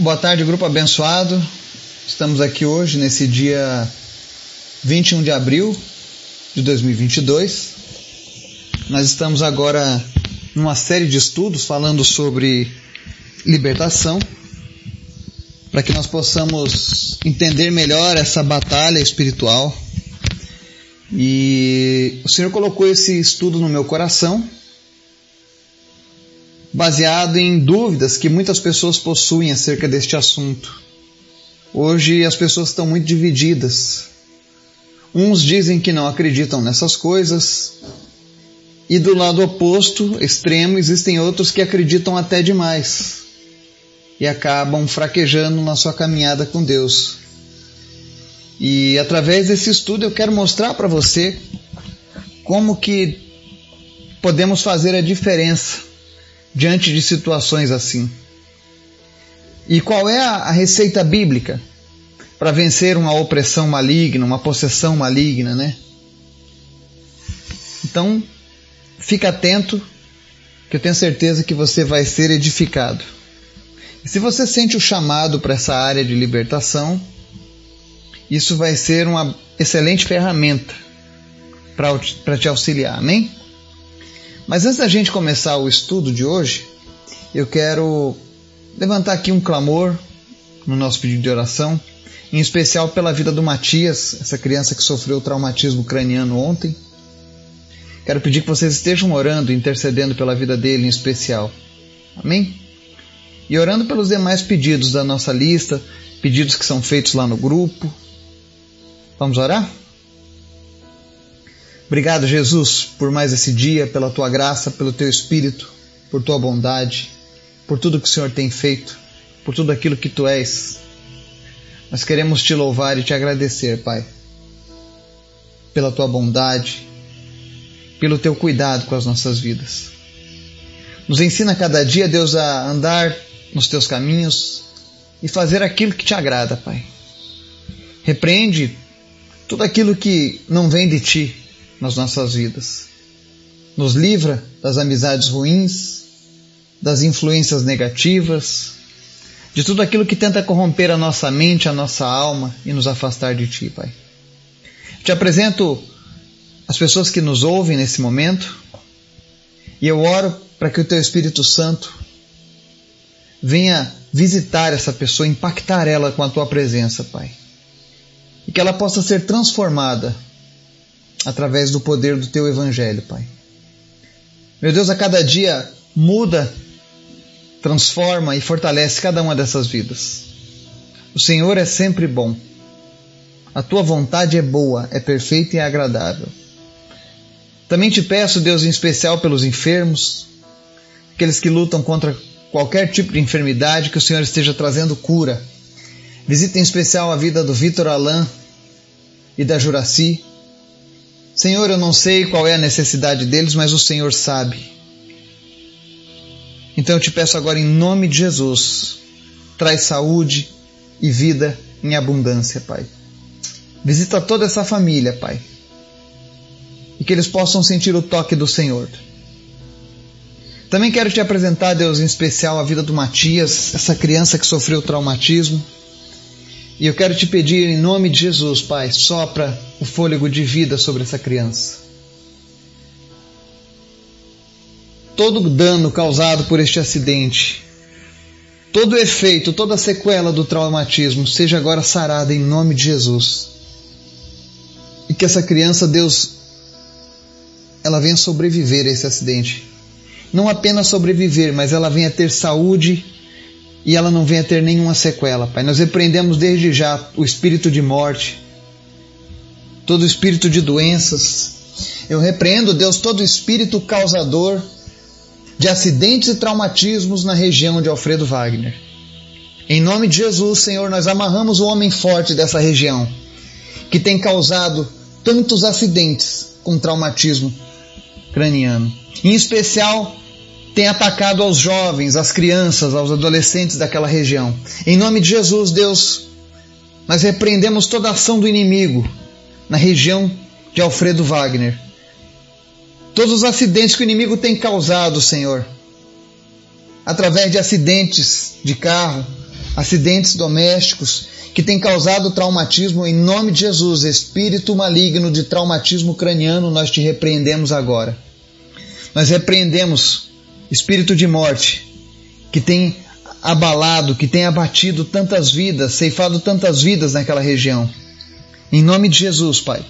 Boa tarde, grupo abençoado. Estamos aqui hoje, nesse dia 21 de abril de 2022. Nós estamos agora numa série de estudos falando sobre libertação, para que nós possamos entender melhor essa batalha espiritual. E o Senhor colocou esse estudo no meu coração baseado em dúvidas que muitas pessoas possuem acerca deste assunto. Hoje as pessoas estão muito divididas. Uns dizem que não acreditam nessas coisas, e do lado oposto, extremo, existem outros que acreditam até demais e acabam fraquejando na sua caminhada com Deus. E através desse estudo eu quero mostrar para você como que podemos fazer a diferença diante de situações assim. E qual é a receita bíblica para vencer uma opressão maligna, uma possessão maligna, né? Então, fica atento, que eu tenho certeza que você vai ser edificado. E se você sente o chamado para essa área de libertação, isso vai ser uma excelente ferramenta para te auxiliar, amém? Mas antes da gente começar o estudo de hoje, eu quero levantar aqui um clamor no nosso pedido de oração, em especial pela vida do Matias, essa criança que sofreu traumatismo craniano ontem. Quero pedir que vocês estejam orando, intercedendo pela vida dele em especial. Amém? E orando pelos demais pedidos da nossa lista, pedidos que são feitos lá no grupo. Vamos orar? Obrigado, Jesus, por mais esse dia, pela tua graça, pelo teu espírito, por tua bondade, por tudo que o Senhor tem feito, por tudo aquilo que tu és. Nós queremos te louvar e te agradecer, Pai, pela tua bondade, pelo teu cuidado com as nossas vidas. Nos ensina cada dia, Deus, a andar nos teus caminhos e fazer aquilo que te agrada, Pai. Repreende tudo aquilo que não vem de ti nas nossas vidas. Nos livra das amizades ruins, das influências negativas, de tudo aquilo que tenta corromper a nossa mente, a nossa alma e nos afastar de Ti, Pai. Te apresento as pessoas que nos ouvem nesse momento e eu oro para que o Teu Espírito Santo venha visitar essa pessoa, impactar ela com a Tua presença, Pai. E que ela possa ser transformada através do poder do teu evangelho, Pai. Meu Deus, a cada dia muda, transforma e fortalece cada uma dessas vidas. O Senhor é sempre bom. A tua vontade é boa, é perfeita e é agradável. Também te peço, Deus, em especial pelos enfermos, aqueles que lutam contra qualquer tipo de enfermidade, que o Senhor esteja trazendo cura. Visita em especial a vida do Vitor Alain e da Juraci, Senhor, eu não sei qual é a necessidade deles, mas o Senhor sabe. Então eu te peço agora, em nome de Jesus, traz saúde e vida em abundância, Pai. Visita toda essa família, Pai. E que eles possam sentir o toque do Senhor. Também quero te apresentar, Deus, em especial a vida do Matias, essa criança que sofreu traumatismo. E eu quero te pedir em nome de Jesus, Pai, sopra o fôlego de vida sobre essa criança. Todo dano causado por este acidente, todo efeito, toda sequela do traumatismo seja agora sarada em nome de Jesus. E que essa criança, Deus, ela venha sobreviver a esse acidente. Não apenas sobreviver, mas ela venha ter saúde e ela não venha ter nenhuma sequela, Pai. Nós repreendemos desde já o espírito de morte, todo espírito de doenças. Eu repreendo, Deus, todo espírito causador de acidentes e traumatismos na região de Alfredo Wagner. Em nome de Jesus, Senhor, nós amarramos o homem forte dessa região, que tem causado tantos acidentes com traumatismo craniano. Em especial, tem atacado aos jovens, às crianças, aos adolescentes daquela região. Em nome de Jesus, Deus, nós repreendemos toda a ação do inimigo na região de Alfredo Wagner. Todos os acidentes que o inimigo tem causado, Senhor, através de acidentes de carro, acidentes domésticos que têm causado traumatismo, em nome de Jesus, espírito maligno de traumatismo craniano, nós te repreendemos agora. Nós repreendemos espírito de morte que tem abalado, que tem abatido tantas vidas, ceifado tantas vidas naquela região. Em nome de Jesus, Pai.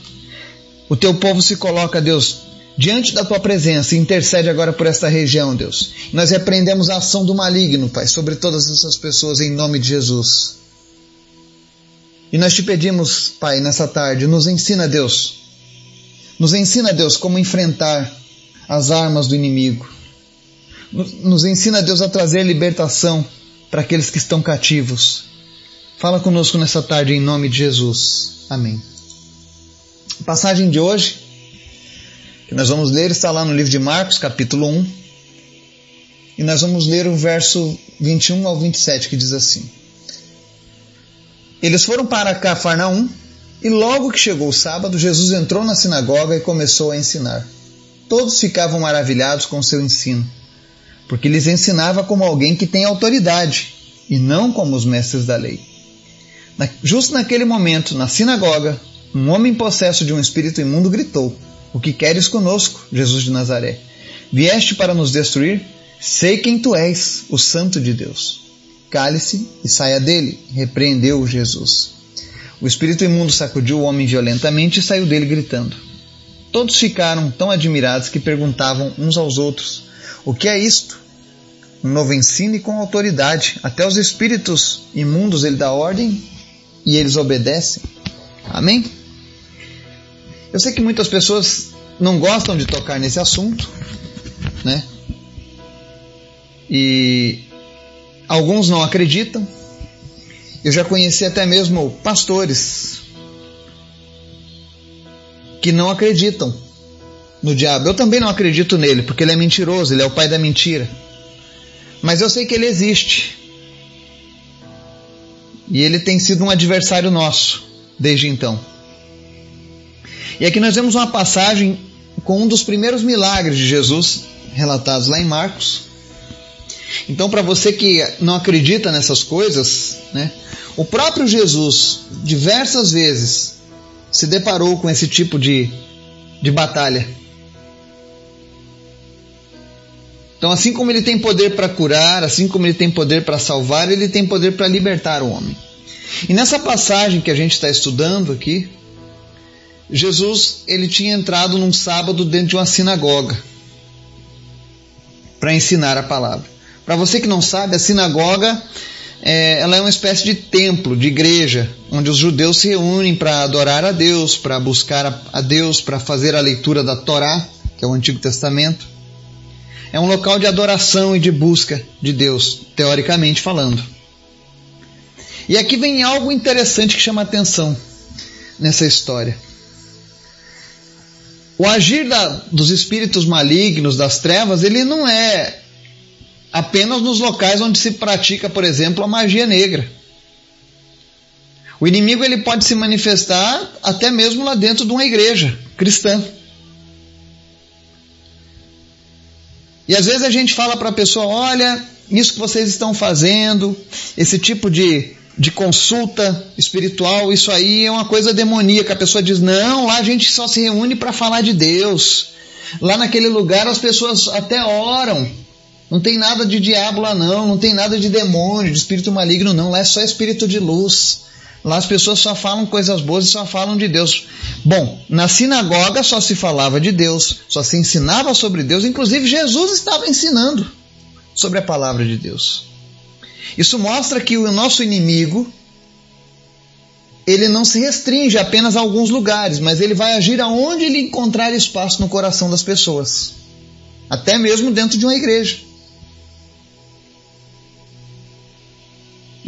O teu povo se coloca, Deus, diante da tua presença e intercede agora por esta região, Deus. Nós repreendemos a ação do maligno, Pai, sobre todas essas pessoas em nome de Jesus. E nós te pedimos, Pai, nessa tarde, nos ensina, Deus. Nos ensina, Deus, como enfrentar as armas do inimigo. Nos ensina, Deus, a trazer libertação para aqueles que estão cativos. Fala conosco nessa tarde em nome de Jesus. Amém. A passagem de hoje que nós vamos ler está lá no livro de Marcos, capítulo 1. E nós vamos ler o verso 21 ao 27 que diz assim: Eles foram para Cafarnaum e logo que chegou o sábado, Jesus entrou na sinagoga e começou a ensinar. Todos ficavam maravilhados com seu ensino porque lhes ensinava como alguém que tem autoridade e não como os mestres da lei. Na, justo naquele momento, na sinagoga, um homem possesso de um espírito imundo gritou: O que queres conosco, Jesus de Nazaré? Vieste para nos destruir? Sei quem tu és, o Santo de Deus. Cale-se e saia dele, repreendeu Jesus. O espírito imundo sacudiu o homem violentamente e saiu dele gritando. Todos ficaram tão admirados que perguntavam uns aos outros: O que é isto? Um novo ensino e com autoridade. Até os espíritos imundos ele dá ordem e eles obedecem. Amém? Eu sei que muitas pessoas não gostam de tocar nesse assunto, né? E alguns não acreditam. Eu já conheci até mesmo pastores que não acreditam no diabo. Eu também não acredito nele, porque ele é mentiroso, ele é o pai da mentira. Mas eu sei que ele existe. E ele tem sido um adversário nosso desde então. E aqui nós vemos uma passagem com um dos primeiros milagres de Jesus relatados lá em Marcos. Então, para você que não acredita nessas coisas, né, o próprio Jesus diversas vezes se deparou com esse tipo de, de batalha. Então, assim como ele tem poder para curar, assim como ele tem poder para salvar, ele tem poder para libertar o homem. E nessa passagem que a gente está estudando aqui, Jesus ele tinha entrado num sábado dentro de uma sinagoga para ensinar a palavra. Para você que não sabe, a sinagoga é, ela é uma espécie de templo, de igreja, onde os judeus se reúnem para adorar a Deus, para buscar a, a Deus, para fazer a leitura da Torá, que é o Antigo Testamento. É um local de adoração e de busca de Deus, teoricamente falando. E aqui vem algo interessante que chama atenção nessa história. O agir da, dos espíritos malignos, das trevas, ele não é apenas nos locais onde se pratica, por exemplo, a magia negra. O inimigo ele pode se manifestar até mesmo lá dentro de uma igreja cristã. E às vezes a gente fala para a pessoa: olha, isso que vocês estão fazendo, esse tipo de, de consulta espiritual, isso aí é uma coisa demoníaca. A pessoa diz: não, lá a gente só se reúne para falar de Deus. Lá naquele lugar as pessoas até oram. Não tem nada de diabo lá, não. Não tem nada de demônio, de espírito maligno, não. Lá é só espírito de luz. Lá as pessoas só falam coisas boas e só falam de Deus. Bom, na sinagoga só se falava de Deus, só se ensinava sobre Deus, inclusive Jesus estava ensinando sobre a palavra de Deus. Isso mostra que o nosso inimigo ele não se restringe apenas a alguns lugares, mas ele vai agir aonde ele encontrar espaço no coração das pessoas, até mesmo dentro de uma igreja.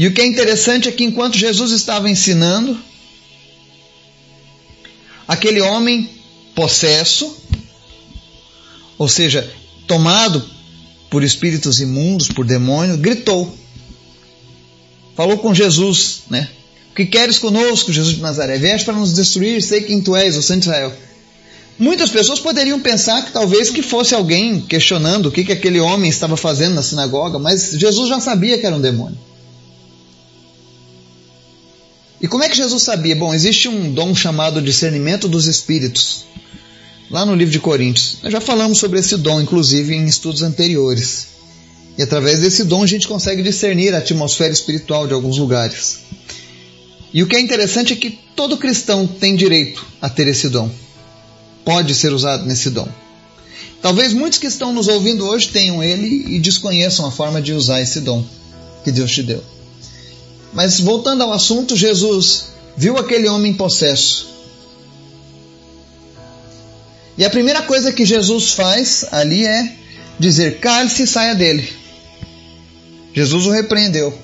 E o que é interessante é que enquanto Jesus estava ensinando, aquele homem possesso, ou seja, tomado por espíritos imundos, por demônios, gritou. Falou com Jesus, né? O que queres conosco, Jesus de Nazaré? Vieste para nos destruir, sei quem tu és, o Santo Israel. Muitas pessoas poderiam pensar que talvez que fosse alguém questionando o que, que aquele homem estava fazendo na sinagoga, mas Jesus já sabia que era um demônio. E como é que Jesus sabia? Bom, existe um dom chamado discernimento dos espíritos, lá no livro de Coríntios. Nós já falamos sobre esse dom, inclusive, em estudos anteriores. E através desse dom a gente consegue discernir a atmosfera espiritual de alguns lugares. E o que é interessante é que todo cristão tem direito a ter esse dom. Pode ser usado nesse dom. Talvez muitos que estão nos ouvindo hoje tenham ele e desconheçam a forma de usar esse dom que Deus te deu. Mas voltando ao assunto, Jesus viu aquele homem possesso. E a primeira coisa que Jesus faz ali é dizer: cale-se e saia dele. Jesus o repreendeu.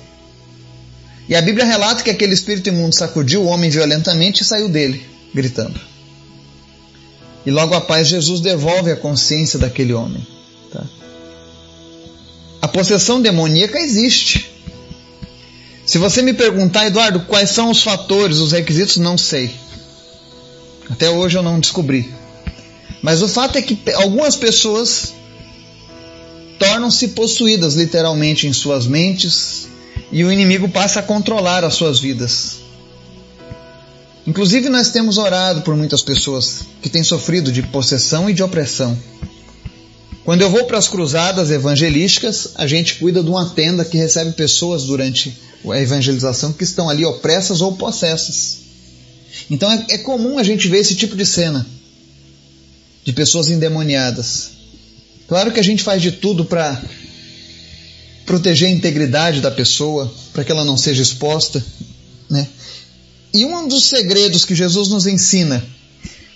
E a Bíblia relata que aquele espírito imundo sacudiu o homem violentamente e saiu dele, gritando. E logo após, Jesus devolve a consciência daquele homem. Tá? A possessão demoníaca existe. Se você me perguntar, Eduardo, quais são os fatores, os requisitos, não sei. Até hoje eu não descobri. Mas o fato é que algumas pessoas tornam-se possuídas literalmente em suas mentes e o inimigo passa a controlar as suas vidas. Inclusive, nós temos orado por muitas pessoas que têm sofrido de possessão e de opressão. Quando eu vou para as cruzadas evangelísticas, a gente cuida de uma tenda que recebe pessoas durante a evangelização que estão ali opressas ou possessas. Então é, é comum a gente ver esse tipo de cena de pessoas endemoniadas. Claro que a gente faz de tudo para proteger a integridade da pessoa, para que ela não seja exposta, né? E um dos segredos que Jesus nos ensina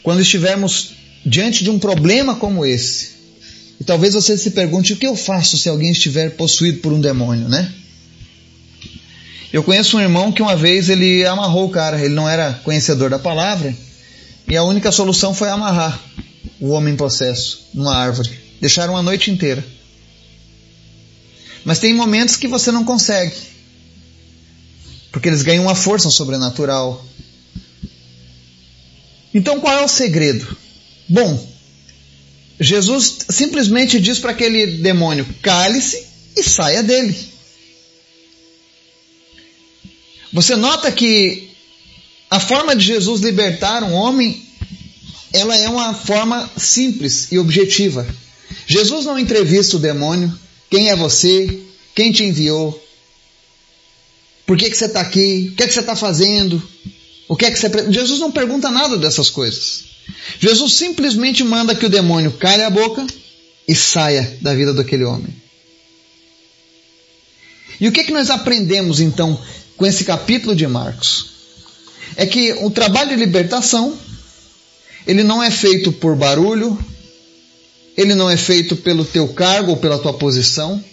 quando estivermos diante de um problema como esse, e talvez você se pergunte o que eu faço se alguém estiver possuído por um demônio, né? Eu conheço um irmão que uma vez ele amarrou o cara, ele não era conhecedor da palavra, e a única solução foi amarrar o homem possesso numa árvore. Deixaram a noite inteira. Mas tem momentos que você não consegue. Porque eles ganham uma força sobrenatural. Então qual é o segredo? Bom, Jesus simplesmente diz para aquele demônio: cale-se e saia dele. Você nota que a forma de Jesus libertar um homem, ela é uma forma simples e objetiva. Jesus não entrevista o demônio, quem é você, quem te enviou, por que, que você está aqui, o que, é que você está fazendo, o que é que você... Jesus não pergunta nada dessas coisas. Jesus simplesmente manda que o demônio calhe a boca e saia da vida daquele homem. E o que, é que nós aprendemos então com esse capítulo de Marcos? É que o trabalho de libertação ele não é feito por barulho, ele não é feito pelo teu cargo ou pela tua posição,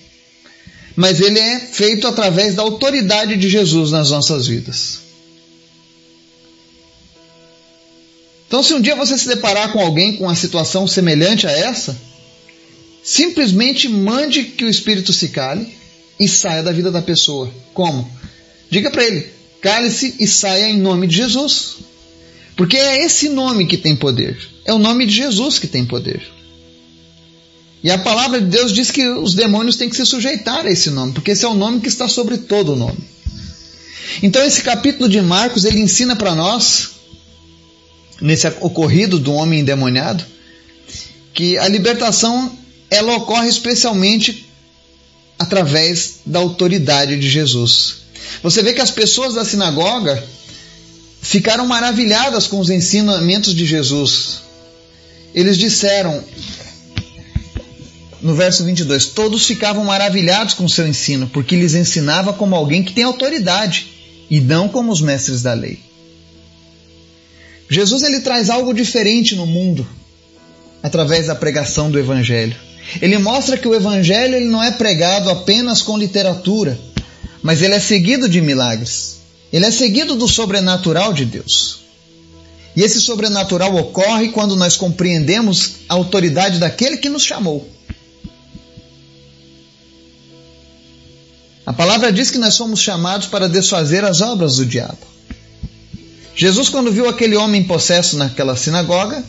mas ele é feito através da autoridade de Jesus nas nossas vidas. Então, se um dia você se deparar com alguém com uma situação semelhante a essa, simplesmente mande que o espírito se cale e saia da vida da pessoa. Como? Diga para ele: cale-se e saia em nome de Jesus. Porque é esse nome que tem poder. É o nome de Jesus que tem poder. E a palavra de Deus diz que os demônios têm que se sujeitar a esse nome, porque esse é o nome que está sobre todo o nome. Então esse capítulo de Marcos, ele ensina para nós nesse ocorrido do homem endemoniado, que a libertação ela ocorre especialmente através da autoridade de Jesus. Você vê que as pessoas da sinagoga ficaram maravilhadas com os ensinamentos de Jesus. Eles disseram, no verso 22, todos ficavam maravilhados com o seu ensino, porque lhes ensinava como alguém que tem autoridade e não como os mestres da lei. Jesus ele traz algo diferente no mundo através da pregação do evangelho. Ele mostra que o evangelho ele não é pregado apenas com literatura, mas ele é seguido de milagres. Ele é seguido do sobrenatural de Deus. E esse sobrenatural ocorre quando nós compreendemos a autoridade daquele que nos chamou. A palavra diz que nós somos chamados para desfazer as obras do diabo. Jesus, quando viu aquele homem possesso naquela sinagoga,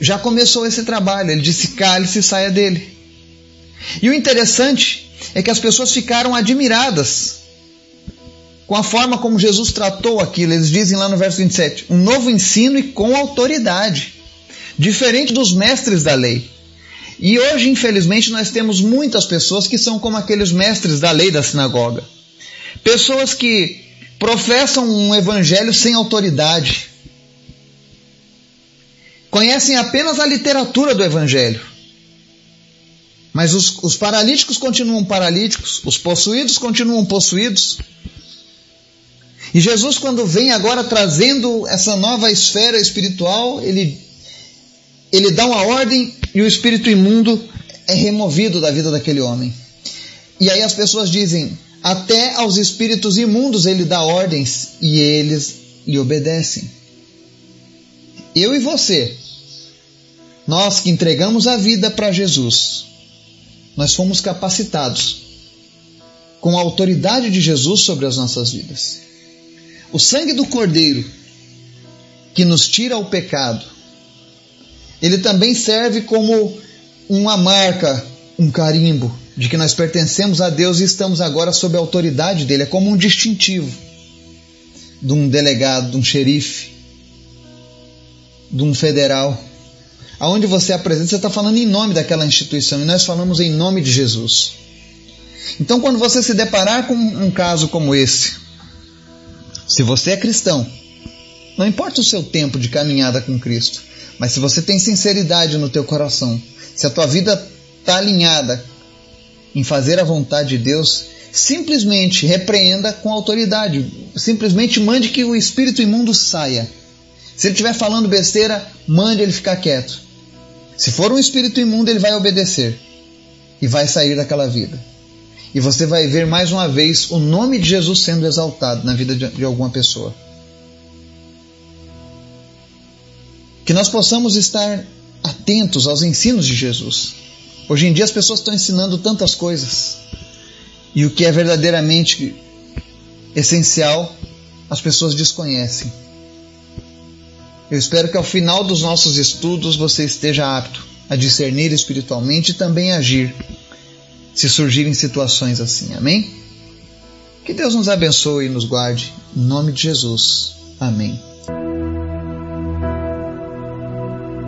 já começou esse trabalho. Ele disse: cale-se e saia dele. E o interessante é que as pessoas ficaram admiradas com a forma como Jesus tratou aquilo. Eles dizem lá no verso 27, um novo ensino e com autoridade, diferente dos mestres da lei. E hoje, infelizmente, nós temos muitas pessoas que são como aqueles mestres da lei da sinagoga. Pessoas que professam um evangelho sem autoridade. Conhecem apenas a literatura do evangelho. Mas os, os paralíticos continuam paralíticos, os possuídos continuam possuídos, e Jesus, quando vem agora trazendo essa nova esfera espiritual, ele, ele dá uma ordem e o espírito imundo é removido da vida daquele homem. E aí as pessoas dizem: até aos espíritos imundos ele dá ordens e eles lhe obedecem. Eu e você, nós que entregamos a vida para Jesus, nós fomos capacitados com a autoridade de Jesus sobre as nossas vidas. O sangue do Cordeiro, que nos tira o pecado, ele também serve como uma marca, um carimbo de que nós pertencemos a Deus e estamos agora sob a autoridade dele. É como um distintivo de um delegado, de um xerife, de um federal. Aonde você apresenta, você está falando em nome daquela instituição e nós falamos em nome de Jesus. Então, quando você se deparar com um caso como esse, se você é cristão, não importa o seu tempo de caminhada com Cristo, mas se você tem sinceridade no teu coração, se a tua vida está alinhada em fazer a vontade de Deus, simplesmente repreenda com autoridade, simplesmente mande que o espírito imundo saia. Se ele estiver falando besteira, mande ele ficar quieto. Se for um espírito imundo, ele vai obedecer e vai sair daquela vida e você vai ver mais uma vez o nome de Jesus sendo exaltado na vida de, alguma pessoa. Que nós possamos estar atentos aos ensinos de Jesus. Hoje em dia as pessoas estão ensinando tantas coisas e o que é verdadeiramente essencial as pessoas desconhecem. Eu espero que ao final dos nossos estudos você esteja apto a discernir espiritualmente e também agir se surgirem situações assim. Amém? Que Deus nos abençoe e nos guarde. Em nome de Jesus. Amém.